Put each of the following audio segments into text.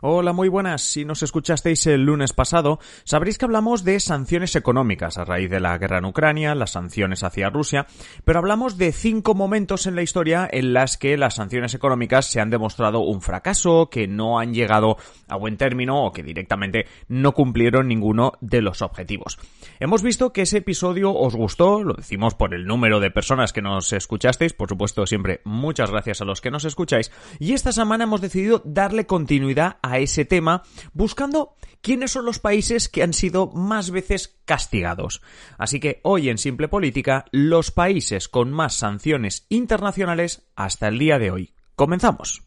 Hola, muy buenas. Si nos escuchasteis el lunes pasado, sabréis que hablamos de sanciones económicas a raíz de la guerra en Ucrania, las sanciones hacia Rusia, pero hablamos de cinco momentos en la historia en las que las sanciones económicas se han demostrado un fracaso, que no han llegado a buen término o que directamente no cumplieron ninguno de los objetivos. Hemos visto que ese episodio os gustó, lo decimos por el número de personas que nos escuchasteis, por supuesto siempre muchas gracias a los que nos escucháis, y esta semana hemos decidido darle continuidad a ese tema buscando quiénes son los países que han sido más veces castigados. Así que hoy en Simple Política, los países con más sanciones internacionales hasta el día de hoy. Comenzamos.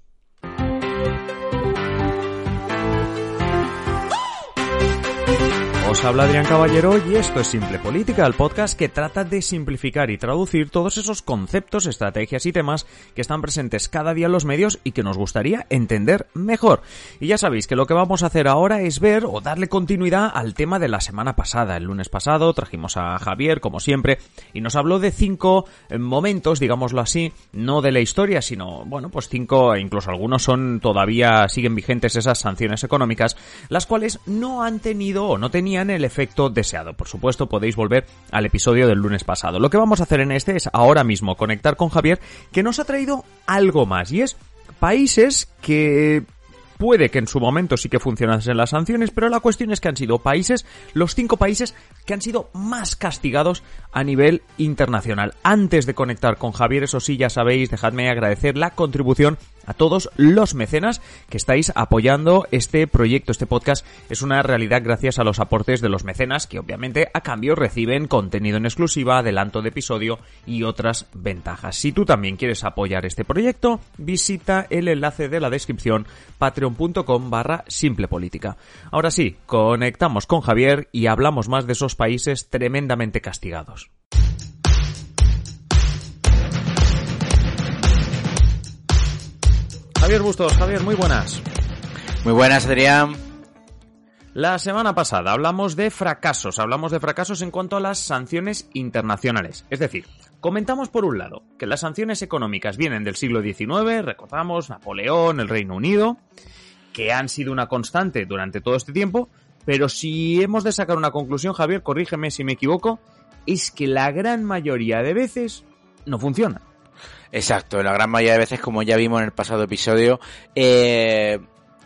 Os habla Adrián Caballero y esto es Simple Política, el podcast que trata de simplificar y traducir todos esos conceptos, estrategias y temas que están presentes cada día en los medios y que nos gustaría entender mejor. Y ya sabéis que lo que vamos a hacer ahora es ver o darle continuidad al tema de la semana pasada. El lunes pasado trajimos a Javier, como siempre, y nos habló de cinco eh, momentos, digámoslo así, no de la historia, sino, bueno, pues cinco, e incluso algunos son todavía siguen vigentes esas sanciones económicas, las cuales no han tenido o no tenían el efecto deseado. Por supuesto, podéis volver al episodio del lunes pasado. Lo que vamos a hacer en este es ahora mismo conectar con Javier, que nos ha traído algo más, y es países que puede que en su momento sí que funcionasen las sanciones, pero la cuestión es que han sido países, los cinco países que han sido más castigados a nivel internacional. Antes de conectar con Javier, eso sí, ya sabéis, dejadme agradecer la contribución a todos los mecenas que estáis apoyando este proyecto, este podcast es una realidad gracias a los aportes de los mecenas que obviamente a cambio reciben contenido en exclusiva, adelanto de episodio y otras ventajas. Si tú también quieres apoyar este proyecto, visita el enlace de la descripción patreon.com barra simple política. Ahora sí, conectamos con Javier y hablamos más de esos países tremendamente castigados. Javier Bustos, Javier, muy buenas. Muy buenas, Adrián. La semana pasada hablamos de fracasos, hablamos de fracasos en cuanto a las sanciones internacionales. Es decir, comentamos por un lado que las sanciones económicas vienen del siglo XIX, recordamos Napoleón, el Reino Unido, que han sido una constante durante todo este tiempo, pero si hemos de sacar una conclusión, Javier, corrígeme si me equivoco, es que la gran mayoría de veces no funcionan. Exacto, la gran mayoría de veces, como ya vimos en el pasado episodio, eh,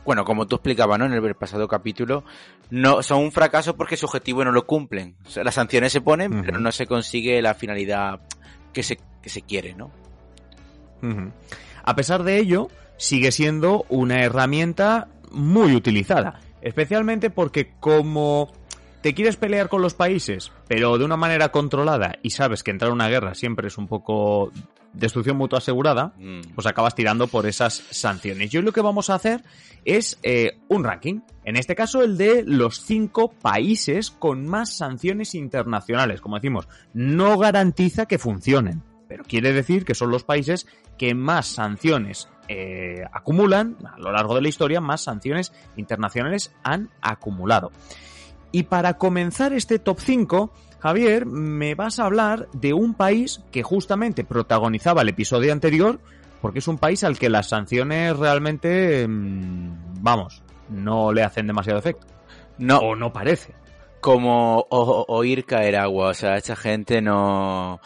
bueno, como tú explicabas, ¿no? En el pasado capítulo, no, son un fracaso porque su objetivo no lo cumplen. las sanciones se ponen, pero no se consigue la finalidad que se, que se quiere, ¿no? A pesar de ello, sigue siendo una herramienta muy utilizada. Especialmente porque como te quieres pelear con los países, pero de una manera controlada y sabes que entrar en una guerra siempre es un poco destrucción mutua asegurada, mm. pues acabas tirando por esas sanciones. Y hoy lo que vamos a hacer es eh, un ranking. En este caso, el de los cinco países con más sanciones internacionales. Como decimos, no garantiza que funcionen, pero quiere decir que son los países que más sanciones eh, acumulan, a lo largo de la historia, más sanciones internacionales han acumulado. Y para comenzar este top 5, Javier, me vas a hablar de un país que justamente protagonizaba el episodio anterior, porque es un país al que las sanciones realmente, mm, vamos, no le hacen demasiado efecto. No. O no parece. Como oír caer agua, o sea, a esta gente no,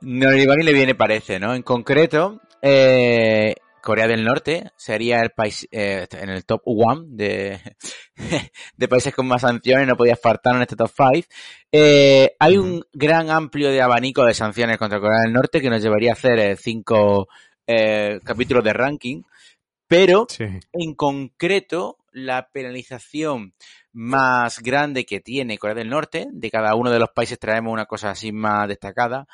no ni le viene parece, ¿no? En concreto, eh, Corea del Norte sería el país eh, en el top one de, de países con más sanciones, no podía faltar en este top five. Eh, hay un gran amplio de abanico de sanciones contra Corea del Norte que nos llevaría a hacer eh, cinco capítulos de ranking, pero en concreto la penalización más grande que tiene Corea del Norte, de cada uno de los países traemos una cosa así más destacada,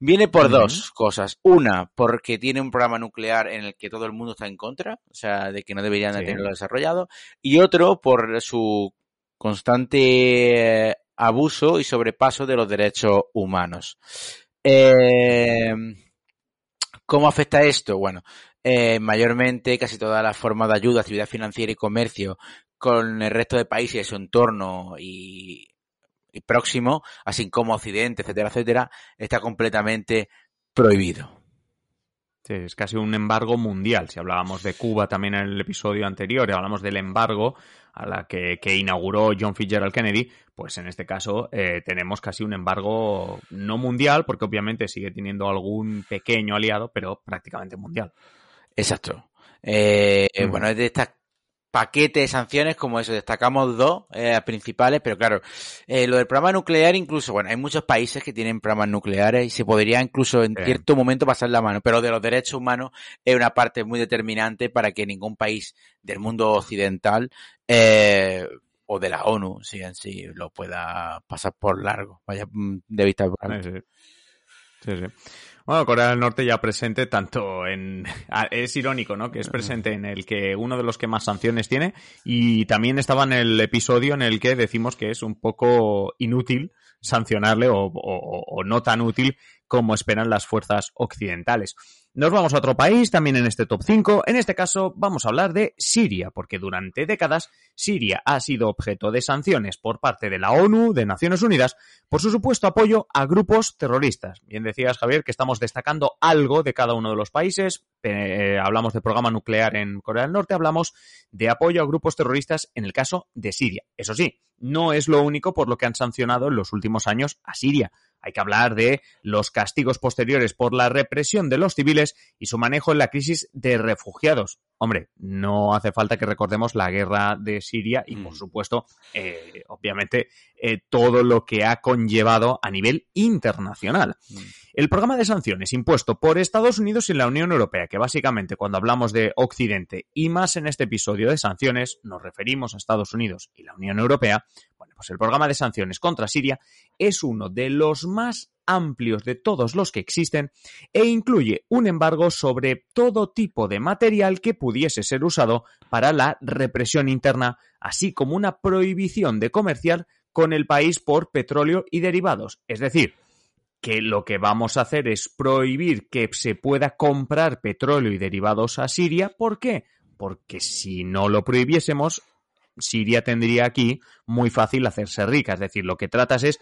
Viene por dos cosas. Una, porque tiene un programa nuclear en el que todo el mundo está en contra, o sea, de que no deberían de tenerlo desarrollado. Y otro, por su constante abuso y sobrepaso de los derechos humanos. Eh, ¿Cómo afecta esto? Bueno, eh, mayormente casi todas las formas de ayuda, actividad financiera y comercio con el resto de países de su entorno y próximo, así como Occidente, etcétera, etcétera, está completamente prohibido. Sí, es casi un embargo mundial. Si hablábamos de Cuba también en el episodio anterior, y hablamos del embargo a la que, inauguró John Fitzgerald Kennedy, pues en este caso eh, tenemos casi un embargo no mundial, porque obviamente sigue teniendo algún pequeño aliado, pero prácticamente mundial. Exacto. Eh, bueno, es de estas paquete de sanciones como eso, destacamos dos eh, principales, pero claro, eh, lo del programa nuclear incluso, bueno, hay muchos países que tienen programas nucleares y se podría incluso en cierto momento pasar la mano, pero de los derechos humanos es una parte muy determinante para que ningún país del mundo occidental eh, o de la ONU, si en sí, lo pueda pasar por largo, vaya mm, de vista. sí, sí. Bueno, Corea del Norte ya presente tanto en... Es irónico, ¿no? Que es presente en el que uno de los que más sanciones tiene y también estaba en el episodio en el que decimos que es un poco inútil sancionarle o, o no tan útil como esperan las fuerzas occidentales. Nos vamos a otro país, también en este top 5. En este caso vamos a hablar de Siria, porque durante décadas Siria ha sido objeto de sanciones por parte de la ONU, de Naciones Unidas, por su supuesto apoyo a grupos terroristas. Bien decías, Javier, que estamos destacando algo de cada uno de los países. Eh, hablamos de programa nuclear en Corea del Norte, hablamos de apoyo a grupos terroristas en el caso de Siria. Eso sí, no es lo único por lo que han sancionado en los últimos años a Siria. Hay que hablar de los castigos posteriores por la represión de los civiles y su manejo en la crisis de refugiados. Hombre, no hace falta que recordemos la guerra de Siria y, por mm. supuesto, eh, obviamente, eh, todo lo que ha conllevado a nivel internacional. Mm. El programa de sanciones impuesto por Estados Unidos y la Unión Europea, que básicamente cuando hablamos de Occidente y más en este episodio de sanciones nos referimos a Estados Unidos y la Unión Europea, bueno, pues el programa de sanciones contra Siria es uno de los más amplios de todos los que existen e incluye un embargo sobre todo tipo de material que pudiese ser usado para la represión interna, así como una prohibición de comerciar con el país por petróleo y derivados. Es decir, que lo que vamos a hacer es prohibir que se pueda comprar petróleo y derivados a Siria. ¿Por qué? Porque si no lo prohibiésemos, Siria tendría aquí muy fácil hacerse rica. Es decir, lo que tratas es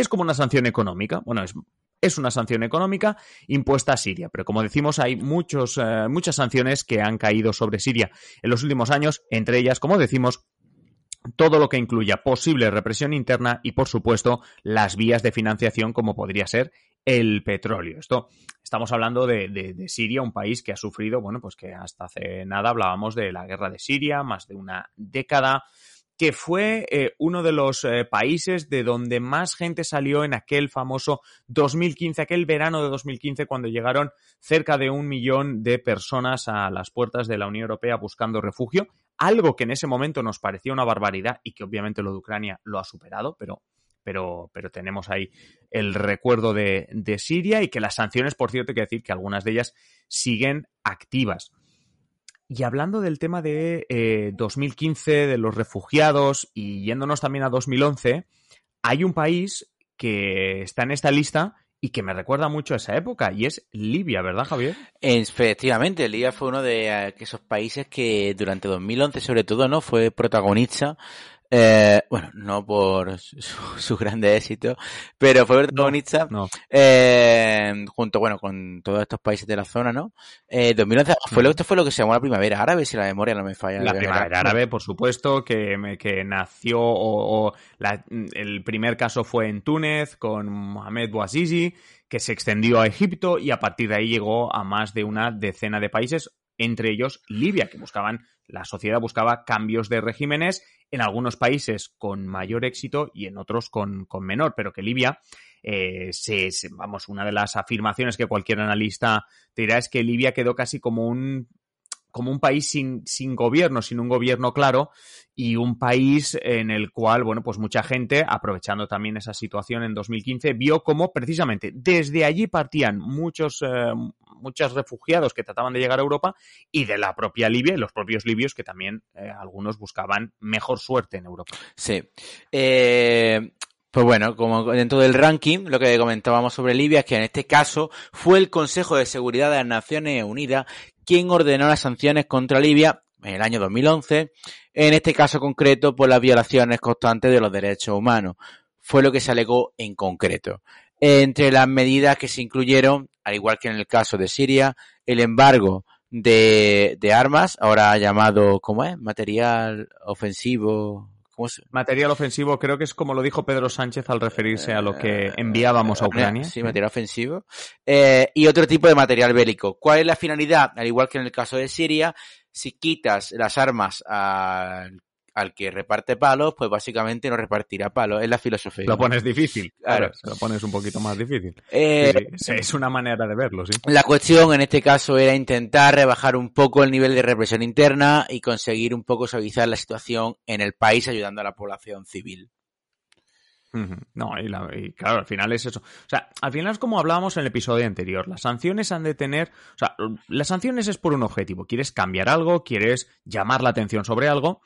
es como una sanción económica. Bueno, es, es una sanción económica impuesta a Siria, pero como decimos, hay muchos, eh, muchas sanciones que han caído sobre Siria en los últimos años, entre ellas, como decimos, todo lo que incluya posible represión interna y, por supuesto, las vías de financiación como podría ser el petróleo. Esto estamos hablando de, de, Siria, un país que ha sufrido, bueno, pues que hasta hace nada hablábamos de la guerra de Siria, más de una década, que fue eh, uno de los eh, países de donde más gente salió en aquel famoso 2015, aquel verano de 2015, cuando llegaron cerca de un millón de personas a las puertas de la Unión Europea buscando refugio, algo que en ese momento nos parecía una barbaridad y que obviamente lo de Ucrania lo ha superado, pero pero, pero tenemos ahí el recuerdo de, de Siria y que las sanciones, por cierto, hay que decir que algunas de ellas siguen activas. Y hablando del tema de 2015, eh, de los refugiados y yéndonos también a 2011, hay un país que está en esta lista y que me recuerda mucho a esa época, y es Libia, ¿verdad, Javier? Efectivamente, Libia fue uno de esos países que durante 2011, sobre todo, no fue protagonista eh, bueno, no por su, grande éxito, pero fue protagonista Eh, junto, bueno, con todos estos países de la zona, ¿no? Eh, 2011 fue lo, esto fue lo que se llamó la primavera árabe, si la memoria no me falla. La primavera árabe, por supuesto, que, que nació, o, el primer caso fue en Túnez con Mohamed Bouazizi, que se extendió a Egipto y a partir de ahí llegó a más de una decena de países, entre ellos Libia, que buscaban, la sociedad buscaba cambios de regímenes en algunos países con mayor éxito y en otros con, menor, pero que Libia, eh, se, vamos, una de las afirmaciones que cualquier analista te dirá es que Libia quedó casi como un como un país sin, sin gobierno, sin un gobierno claro y un país en el cual, bueno, pues mucha gente, aprovechando también esa situación en 2015, vio como precisamente desde allí partían muchos, eh, muchos refugiados que trataban de llegar a Europa y de la propia Libia los propios libios que también eh, algunos buscaban mejor suerte en Europa. Sí. Eh, pues bueno, como dentro del ranking, lo que comentábamos sobre Libia es que en este caso fue el Consejo de Seguridad de las Naciones Unidas quien ordenó las sanciones contra Libia en el año 2011, en este caso concreto por las violaciones constantes de los derechos humanos. Fue lo que se alegó en concreto. Entre las medidas que se incluyeron, al igual que en el caso de Siria, el embargo de, armas, ahora llamado, ¿cómo es? Material ofensivo. ¿Cómo se? Material ofensivo, creo que es como lo dijo Pedro Sánchez al referirse a lo que enviábamos a Ucrania. Sí, material ofensivo. Eh, y otro tipo de material bélico. ¿Cuál es la finalidad? Al igual que en el caso de Siria, si quitas las armas al al que reparte palos, pues básicamente no repartirá palos. Es la filosofía. Lo pones difícil. Claro. Lo pones un poquito más difícil. Eh, Sí, sí, Es una manera de verlo, sí. La cuestión en este caso era intentar rebajar un poco el nivel de represión interna y conseguir un poco suavizar la situación en el país ayudando a la población civil. No, y, la- y claro, al final es eso. O sea, al final es como hablábamos en el episodio anterior. Las sanciones han de tener. O sea, las sanciones es por un objetivo. Quieres cambiar algo, quieres llamar la atención sobre algo.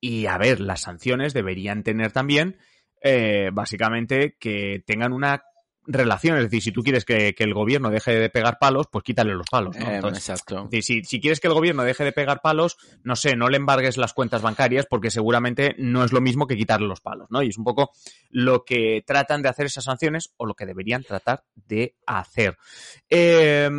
Y a ver, las sanciones deberían tener también, eh, básicamente, que tengan una relación. Es decir, si tú quieres que, que el gobierno deje de pegar palos, pues quítale los palos. ¿no? Eh, Entonces, exacto. decir, si, si quieres que el gobierno deje de pegar palos, no sé, no le embargues las cuentas bancarias porque seguramente no es lo mismo que quitarle los palos, ¿no? Y es un poco lo que tratan de hacer esas sanciones o lo que deberían tratar de hacer. Eh,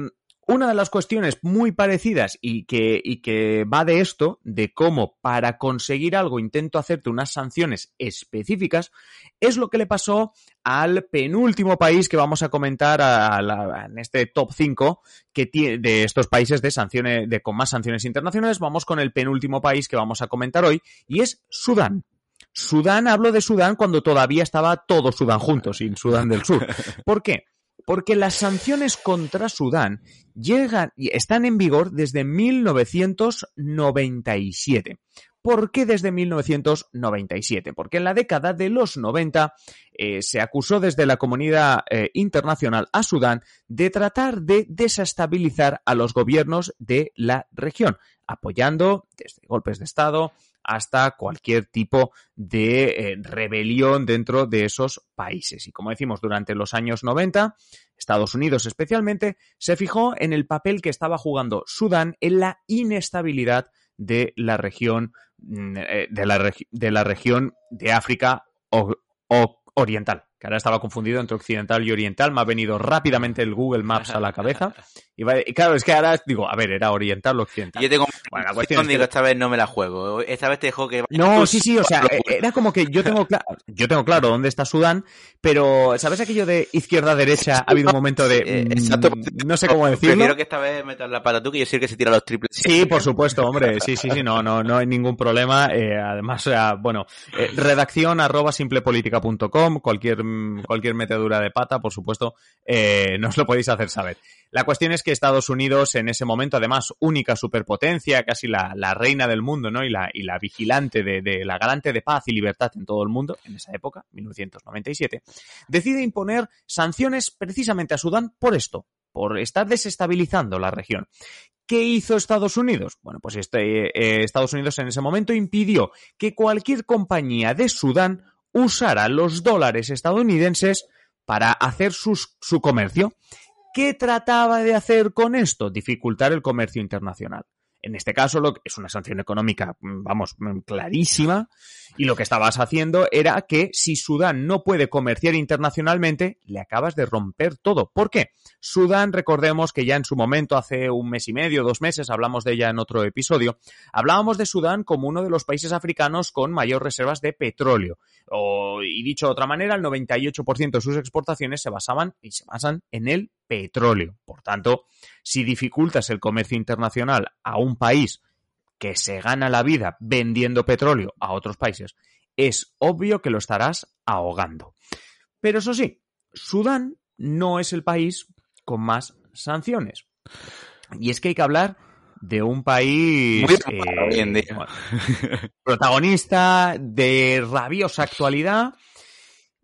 una de las cuestiones muy parecidas y que, va de esto, de cómo para conseguir algo intento hacerte unas sanciones específicas, es lo que le pasó al penúltimo país que vamos a comentar a la- en este top 5 que tiene de estos países de sanciones de con más sanciones internacionales. Vamos con el penúltimo país que vamos a comentar hoy y es Sudán. Sudán, hablo de Sudán cuando todavía estaba todo Sudán junto, sin Sudán del Sur. ¿Por qué? Porque las sanciones contra Sudán llegan y están en vigor desde 1997. ¿Por qué desde 1997? Porque en la década de los 90 eh, se acusó desde la comunidad eh, internacional a Sudán de tratar de desestabilizar a los gobiernos de la región, apoyando desde golpes de Estado hasta cualquier tipo de eh, rebelión dentro de esos países. Y como decimos, durante los años 90, Estados Unidos especialmente, se fijó en el papel que estaba jugando Sudán en la inestabilidad de la región mm, eh, de la, de la región de África o- oriental, que ahora estaba confundido entre occidental y oriental, me ha venido rápidamente el Google Maps a la cabeza. Y, va- y claro, es que ahora digo, a ver, era oriental o occidental. Yo tengo Bueno, la cuestión es que- digo, esta vez no me la juego. Esta vez te dejo que No, sí, sí, o sea, era como que yo tengo claro, yo tengo claro dónde está Sudán, pero ¿sabes aquello de izquierda-derecha? Ha habido un momento de... Eh, mm, exacto. No sé cómo decirlo. Prefiero que esta vez metas la pata tú que yo sé que se tira los triples. Sí, por supuesto, hombre. Sí, sí, sí, no, no, no hay ningún problema. Eh, además, o sea, bueno, eh, redacción arroba simplepolitica.com, cualquier, cualquier metedura de pata, por supuesto, eh, nos lo podéis hacer saber. La cuestión es que Estados Unidos, en ese momento, además, única superpotencia, casi la, reina del mundo, ¿no? Y la, y la vigilante de, de la garante de paz y libertad en todo el mundo, en esa época, 1997, decide imponer sanciones precisamente a Sudán por esto, por estar desestabilizando la región. ¿Qué hizo Estados Unidos? Bueno, pues este, eh, Estados Unidos en ese momento impidió que cualquier compañía de Sudán usara los dólares estadounidenses para hacer su comercio. ¿Qué trataba de hacer con esto? Dificultar el comercio internacional. En este caso lo es una sanción económica, vamos, clarísima, y lo que estabas haciendo era que si Sudán no puede comerciar internacionalmente, le acabas de romper todo. ¿Por qué? Sudán, recordemos que ya en su momento, hace un mes y medio, dos meses, hablamos de ella en otro episodio, hablábamos de Sudán como uno de los países africanos con mayor reservas de petróleo. Y dicho de otra manera, el 98% de sus exportaciones se basaban y se basan en el petróleo. Por tanto, si dificultas el comercio internacional a un país que se gana la vida vendiendo petróleo a otros países, es obvio que lo estarás ahogando. Pero eso sí, Sudán no es el país con más sanciones. Y es que hay que hablar de un país bueno, protagonista de rabiosa actualidad.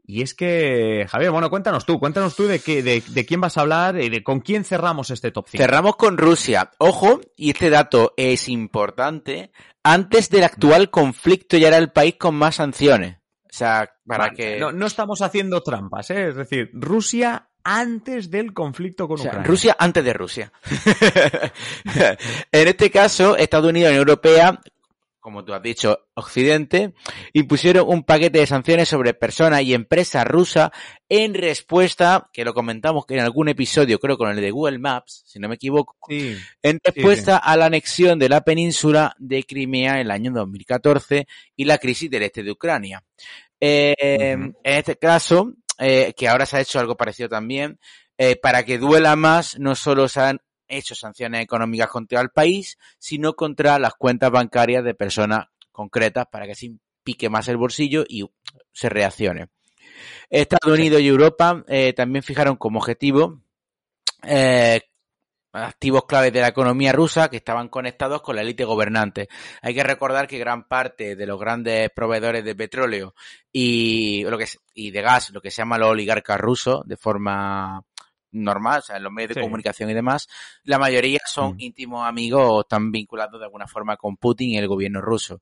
Y es que, Javier, bueno, cuéntanos tú, cuéntanos tú de, qué, de, de quién vas a hablar y de con quién cerramos este top 5. Cerramos con Rusia. Ojo, y este dato es importante. Antes del actual conflicto ya era el país con más sanciones. O sea, para Vale, que... no, no estamos haciendo trampas, ¿eh? es decir, Rusia antes del conflicto con O sea, Ucrania. Rusia antes de Rusia. en este caso, Estados Unidos y Unión Europea, como tú has dicho, Occidente, impusieron un paquete de sanciones sobre personas y empresas rusas en respuesta, que lo comentamos en algún episodio, creo con el de Google Maps, si no me equivoco, en respuesta a la anexión de la península de Crimea en el año 2014 y la crisis del este de Ucrania. Eh, En este caso, eh, que ahora se ha hecho algo parecido también, eh, para que duela más, no solo se han hecho sanciones económicas contra el país, sino contra las cuentas bancarias de personas concretas para que se pique más el bolsillo y se reaccione. Estados Unidos y Europa eh, también fijaron como objetivo eh, activos claves de la economía rusa que estaban conectados con la élite gobernante. Hay que recordar que gran parte de los grandes proveedores de petróleo y lo que y de gas, lo que se llama los oligarcas rusos, de forma normal, o sea, en los medios de comunicación y demás, la mayoría son mm. íntimos amigos o están vinculados de alguna forma con Putin y el gobierno ruso.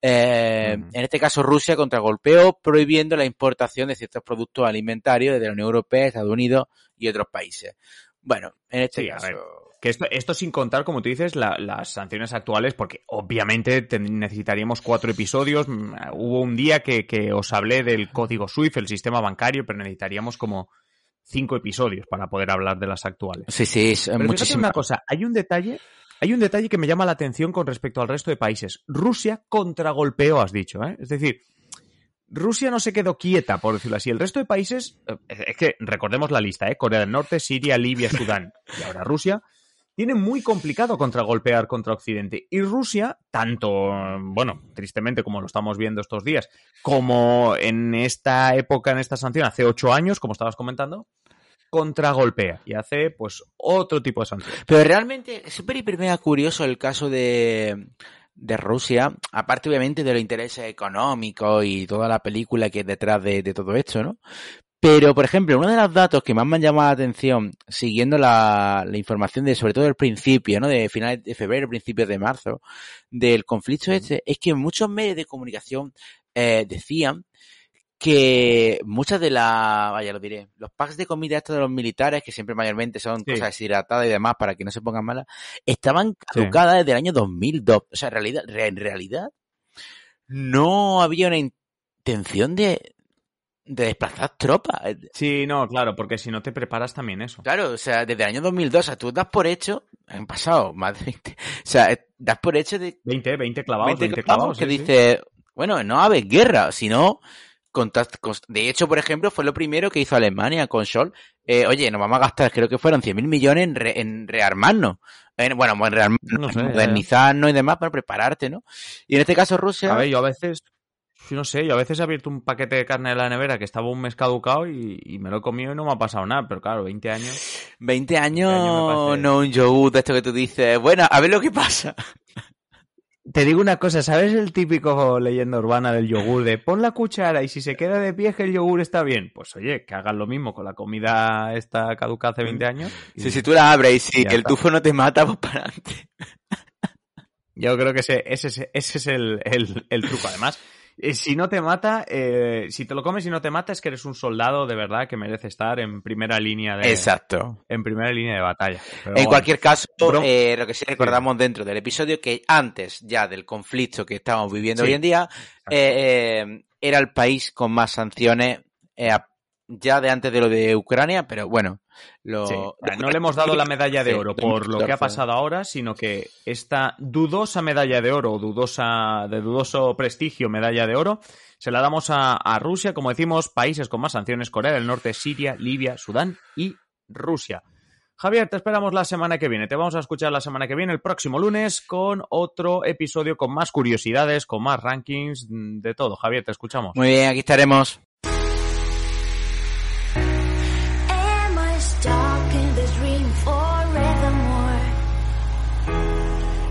Eh, mm. En este caso, Rusia contragolpeó prohibiendo la importación de ciertos productos alimentarios desde la Unión Europea, Estados Unidos y otros países. Bueno, en este caso. Que esto, esto sin contar, como tú dices, las sanciones actuales, porque obviamente necesitaríamos cuatro episodios. Mm, hubo un día que, que os hablé del código SWIFT, el sistema bancario, pero necesitaríamos como cinco episodios para poder hablar de las actuales. Sí, sí, es muchísimo. una cosa, hay un detalle, hay un detalle que me llama la atención con respecto al resto de países. Rusia contragolpeó, has dicho, ¿eh? Es decir, Rusia no se quedó quieta, por decirlo así. El resto de países, eh, es que recordemos la lista, ¿eh? Corea del Norte, Siria, Libia, Sudán y ahora Rusia, tiene muy complicado contragolpear contra Occidente. Y Rusia, tanto, bueno, tristemente como lo estamos viendo estos días, como en esta época, en esta sanción, hace ocho años, como estabas comentando, contragolpea y hace pues otro tipo de sanción. Pero realmente es súper hiper mega curioso el caso de, de Rusia, aparte obviamente de los intereses económicos y toda la película que es detrás de, de todo esto, ¿no? Pero, por ejemplo, uno de los datos que más me han llamado la atención, siguiendo la, información de, sobre todo el principio, ¿no? De finales de febrero, principios de marzo, del conflicto este, es que muchos medios de comunicación eh, decían que muchas de las, vaya, lo diré, los packs de comida estos de los militares, que siempre mayormente son cosas deshidratadas y demás para que no se pongan malas, estaban caducadas desde el año 2002. O sea, en realidad, en realidad, no había una intención de, de desplazar tropas. Sí, no, claro, porque si no te preparas también eso. Claro, o sea, desde el año 2002, o sea, tú das por hecho, han pasado más de 20, o sea, eh, das por hecho de... 20, 20 clavados, 20, clavados, que dice, bueno, no va a haber guerra, sino... De hecho, por ejemplo, fue lo primero que hizo Alemania con Scholl. Eh, oye, nos vamos a gastar, creo que fueron 100.000 millones en, en rearmarnos. En, bueno, en rearmarnos, modernizarnos y demás para prepararte, ¿no? Y en este caso Rusia... A ver, yo a veces no sé, yo a veces he abierto un paquete de carne de la nevera que estaba un mes caducado y, me lo he comido y no me ha pasado nada, pero claro, 20 años. 20 años, no un yogur de esto que tú dices, bueno, a ver lo que pasa. Te digo una cosa, ¿sabes el típico leyenda urbana del yogur de pon la cuchara y si se queda de pie que el yogur está bien? Pues oye, que hagan lo mismo con la comida esta caducada hace 20 años. Sí, si tú la abres y si el tufo no te mata, pues para adelante. Yo creo que ese, ese, ese es el, el, el truco. Además, eh, si no te mata, eh, si te lo comes y no te mata, es que eres un soldado de verdad que merece estar en primera línea de. Exacto. En primera línea de batalla. en cualquier caso, eh, lo que sí recordamos dentro del episodio, que antes ya del conflicto que estamos viviendo hoy en día, era el país con más sanciones ya de antes de lo de Ucrania, pero bueno, lo... no le hemos dado la medalla de oro por lo que ha pasado ahora, sino que esta dudosa medalla de oro, dudosa, de dudoso prestigio medalla de oro, se la damos a, a Rusia, como decimos, países con más sanciones, Corea del Norte, Siria, Libia, Sudán y Rusia. Javier, te esperamos la semana que viene. Te vamos a escuchar la semana que viene, el próximo lunes, con otro episodio con más curiosidades, con más rankings, de todo. Javier, te escuchamos. Muy bien, aquí estaremos.